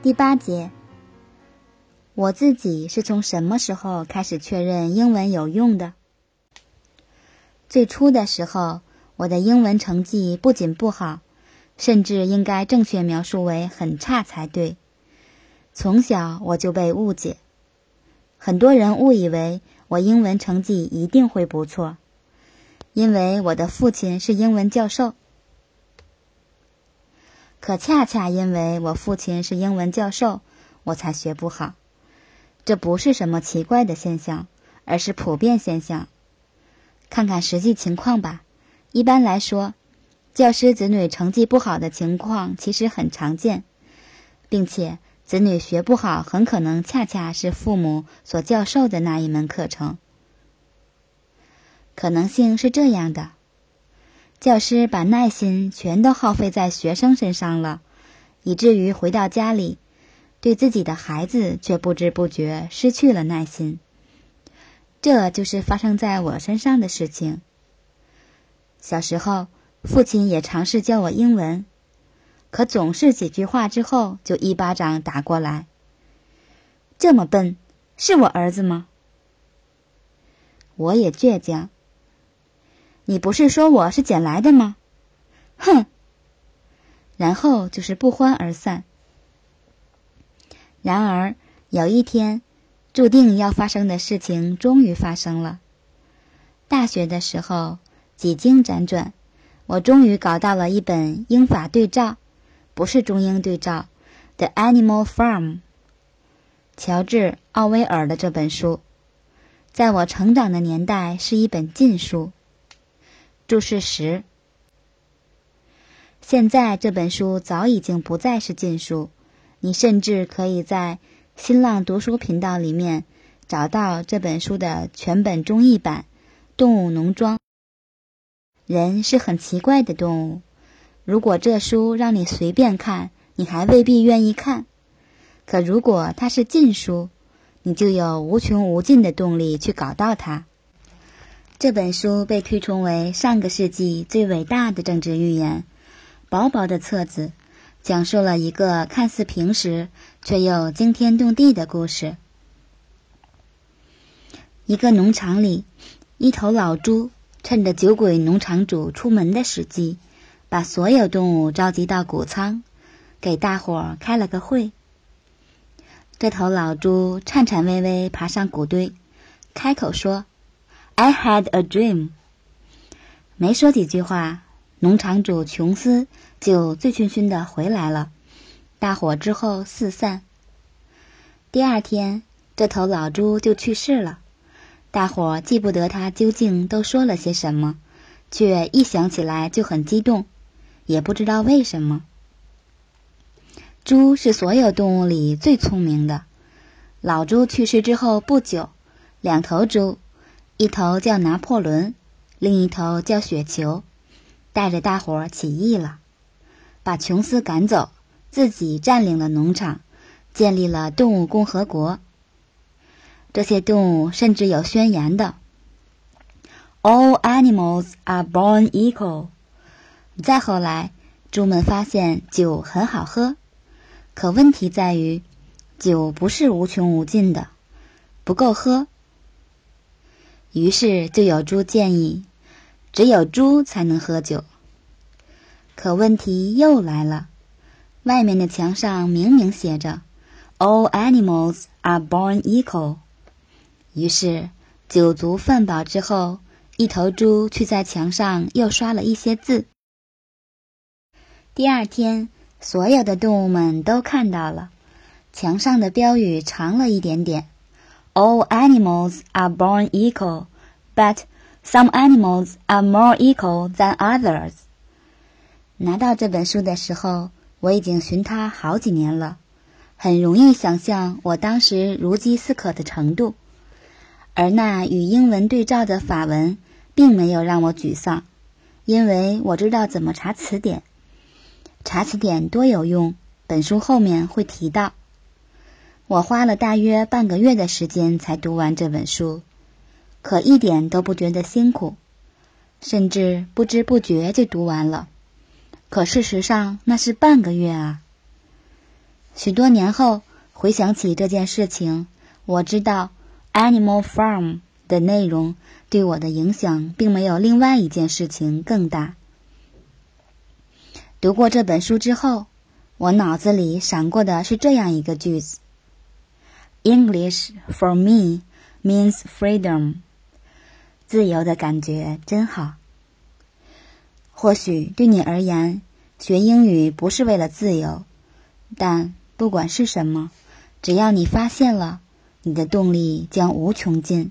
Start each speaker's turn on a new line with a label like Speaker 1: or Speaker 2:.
Speaker 1: 第八节，我自己是从什么时候开始确认英文有用的？最初的时候，我的英文成绩不仅不好，甚至应该正确描述为很差才对。从小我就被误解，很多人误以为我英文成绩一定会不错，因为我的父亲是英文教授。可恰恰因为我父亲是英文教授，我才学不好。这不是什么奇怪的现象，而是普遍现象。看看实际情况吧。一般来说，教师子女成绩不好的情况其实很常见，并且子女学不好，很可能恰恰是父母所教授的那一门课程。可能性是这样的。教师把耐心全都耗费在学生身上了，以至于回到家里，对自己的孩子却不知不觉失去了耐心。这就是发生在我身上的事情。小时候，父亲也尝试教我英文，可总是几句话之后就一巴掌打过来。这么笨，是我儿子吗？我也倔强。你不是说我是捡来的吗？哼！然后就是不欢而散。然而有一天，注定要发生的事情终于发生了。大学的时候，几经辗转，我终于搞到了一本英法对照，不是中英对照，《The Animal Farm》。乔治·奥威尔的这本书，在我成长的年代是一本禁书。注释十。现在这本书早已经不再是禁书，你甚至可以在新浪读书频道里面找到这本书的全本中译版《动物农庄》。人是很奇怪的动物，如果这书让你随便看，你还未必愿意看；可如果它是禁书，你就有无穷无尽的动力去搞到它。这本书被推崇为上个世纪最伟大的政治预言。薄薄的册子，讲述了一个看似平实却又惊天动地的故事。一个农场里，一头老猪趁着酒鬼农场主出门的时机，把所有动物召集到谷仓，给大伙儿开了个会。这头老猪颤颤巍巍爬上谷堆，开口说。I had a dream。没说几句话，农场主琼斯就醉醺醺的回来了。大伙之后四散。第二天，这头老猪就去世了。大伙记不得他究竟都说了些什么，却一想起来就很激动，也不知道为什么。猪是所有动物里最聪明的。老猪去世之后不久，两头猪。一头叫拿破仑，另一头叫雪球，带着大伙儿起义了，把琼斯赶走，自己占领了农场，建立了动物共和国。这些动物甚至有宣言的：“All animals are born equal。”再后来，猪们发现酒很好喝，可问题在于，酒不是无穷无尽的，不够喝。于是就有猪建议，只有猪才能喝酒。可问题又来了，外面的墙上明明写着 “All animals are born equal”。于是酒足饭饱之后，一头猪去在墙上又刷了一些字。第二天，所有的动物们都看到了，墙上的标语长了一点点。All animals are born equal, but some animals are more equal than others. 拿到这本书的时候，我已经寻它好几年了，很容易想象我当时如饥似渴的程度。而那与英文对照的法文，并没有让我沮丧，因为我知道怎么查词典。查词典多有用，本书后面会提到。我花了大约半个月的时间才读完这本书，可一点都不觉得辛苦，甚至不知不觉就读完了。可事实上那是半个月啊！许多年后回想起这件事情，我知道《Animal Farm》的内容对我的影响并没有另外一件事情更大。读过这本书之后，我脑子里闪过的是这样一个句子：“English for me means freedom。”自由的感觉真好。或许对你而言，学英语不是为了自由，但不管是什么，只要你发现了，你的动力将无穷尽。